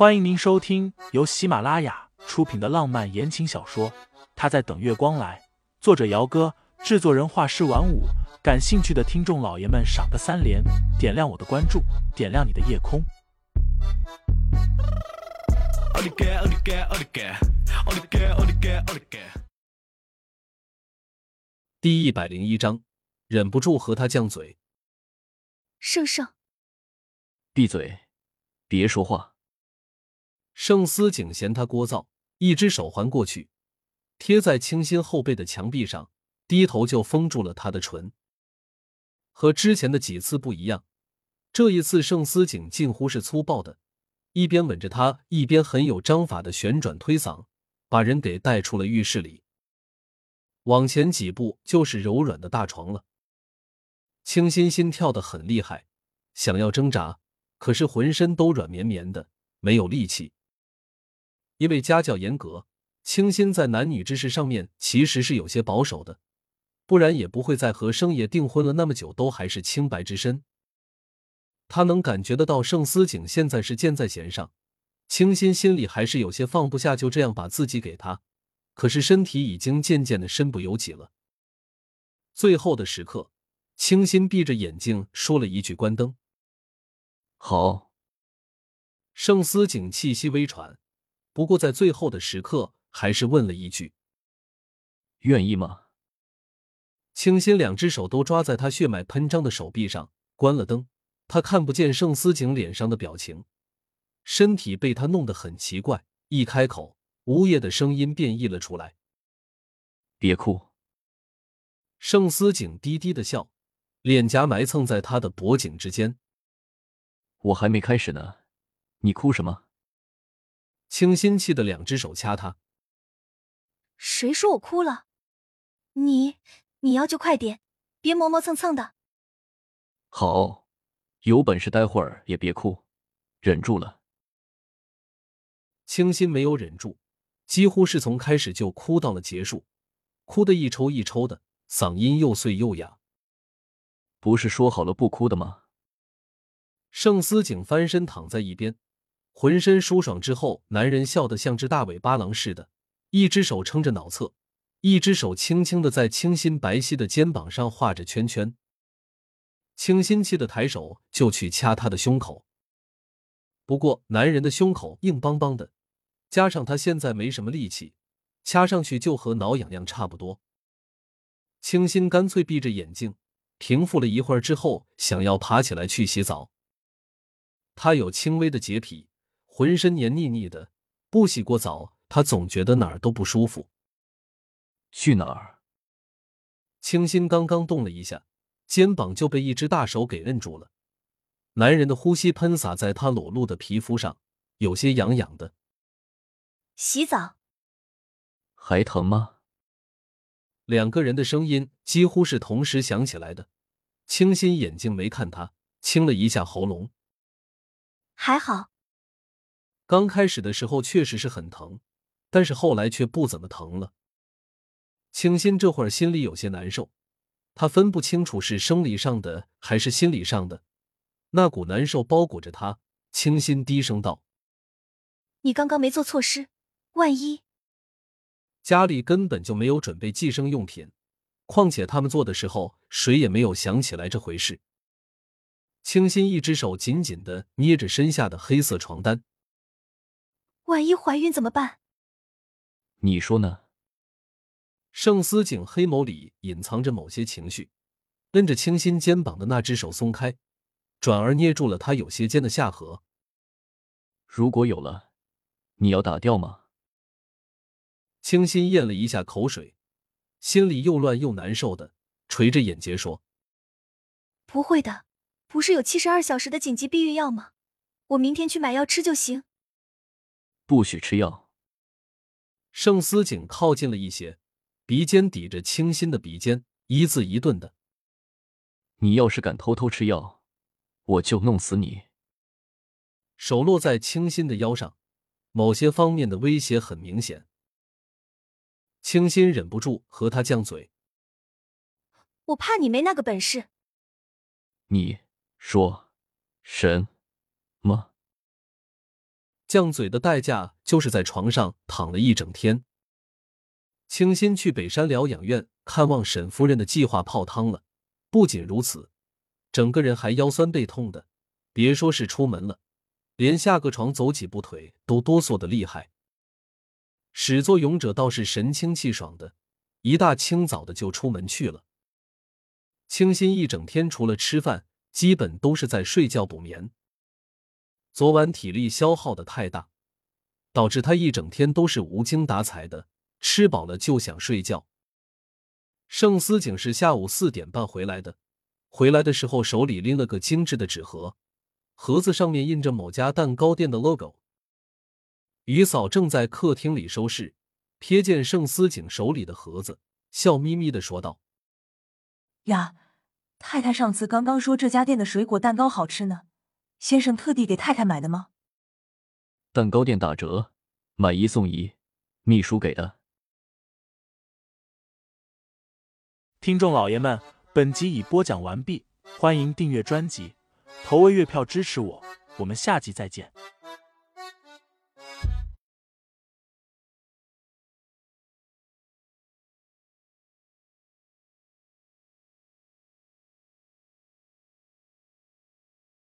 欢迎您收听由喜马拉雅出品的浪漫言情小说《他在等月光来》，作者：姚哥，制作人：画师晚舞。感兴趣的听众老爷们，赏个三连，点亮我的关注，点亮你的夜空。第一百零一章，忍不住和他犟嘴。圣圣，闭嘴，别说话。盛思景嫌他聒噪，一只手环过去，贴在清新后背的墙壁上，低头就封住了他的唇。和之前的几次不一样，这一次盛思景近乎是粗暴的，一边吻着他，一边很有章法的旋转推搡，把人给带出了浴室里。往前几步就是柔软的大床了。清新心跳的很厉害，想要挣扎，可是浑身都软绵绵的，没有力气。因为家教严格，清新在男女之事上面其实是有些保守的，不然也不会在和生爷订婚了那么久都还是清白之身。他能感觉得到盛思景现在是箭在弦上，清新心里还是有些放不下，就这样把自己给他，可是身体已经渐渐的身不由己了。最后的时刻，清新闭着眼睛说了一句：“关灯。”好。盛思景气息微喘。不过，在最后的时刻，还是问了一句：“愿意吗？”清新两只手都抓在他血脉喷张的手臂上，关了灯，他看不见盛思景脸上的表情，身体被他弄得很奇怪。一开口，呜咽的声音便溢了出来：“别哭。”盛思景低低的笑，脸颊埋蹭在他的脖颈之间。“我还没开始呢，你哭什么？”清新气的两只手掐他。谁说我哭了？你你要就快点，别磨磨蹭蹭的。好，有本事待会儿也别哭，忍住了。清新没有忍住，几乎是从开始就哭到了结束，哭得一抽一抽的，嗓音又碎又哑。不是说好了不哭的吗？盛思景翻身躺在一边。浑身舒爽之后，男人笑得像只大尾巴狼似的，一只手撑着脑侧，一只手轻轻的在清新白皙的肩膀上画着圈圈。清新气的抬手就去掐他的胸口，不过男人的胸口硬邦邦的，加上他现在没什么力气，掐上去就和挠痒痒差不多。清新干脆闭着眼睛，平复了一会儿之后，想要爬起来去洗澡。他有轻微的洁癖。浑身黏腻腻的，不洗过澡，他总觉得哪儿都不舒服。去哪儿？清新刚刚动了一下，肩膀就被一只大手给摁住了。男人的呼吸喷洒在他裸露的皮肤上，有些痒痒的。洗澡？还疼吗？两个人的声音几乎是同时响起来的。清新眼睛没看他，清了一下喉咙。还好。刚开始的时候确实是很疼，但是后来却不怎么疼了。清新这会儿心里有些难受，他分不清楚是生理上的还是心理上的，那股难受包裹着他。清新低声道：“你刚刚没做措施，万一……家里根本就没有准备寄生用品，况且他们做的时候谁也没有想起来这回事。”清新一只手紧紧的捏着身下的黑色床单。万一怀孕怎么办？你说呢？盛思景黑眸里隐藏着某些情绪，摁着清新肩膀的那只手松开，转而捏住了他有些尖的下颌。如果有了，你要打掉吗？清新咽了一下口水，心里又乱又难受的，垂着眼睫说：“不会的，不是有七十二小时的紧急避孕药吗？我明天去买药吃就行。”不许吃药。盛思景靠近了一些，鼻尖抵着清新的鼻尖，一字一顿的：“你要是敢偷偷吃药，我就弄死你。”手落在清新的腰上，某些方面的威胁很明显。清新忍不住和他犟嘴：“我怕你没那个本事。”你说什么？犟嘴的代价就是在床上躺了一整天。清新去北山疗养院看望沈夫人的计划泡汤了。不仅如此，整个人还腰酸背痛的，别说是出门了，连下个床走几步腿都哆嗦的厉害。始作俑者倒是神清气爽的，一大清早的就出门去了。清新一整天除了吃饭，基本都是在睡觉补眠。昨晚体力消耗的太大，导致他一整天都是无精打采的，吃饱了就想睡觉。盛思景是下午四点半回来的，回来的时候手里拎了个精致的纸盒，盒子上面印着某家蛋糕店的 logo。于嫂正在客厅里收拾，瞥见盛思景手里的盒子，笑眯眯的说道：“呀，太太上次刚刚说这家店的水果蛋糕好吃呢，先生特地给太太买的吗？”蛋糕店打折，买一送一，秘书给的。听众老爷们，本集已播讲完毕，欢迎订阅专辑，投喂月票支持我，我们下集再见。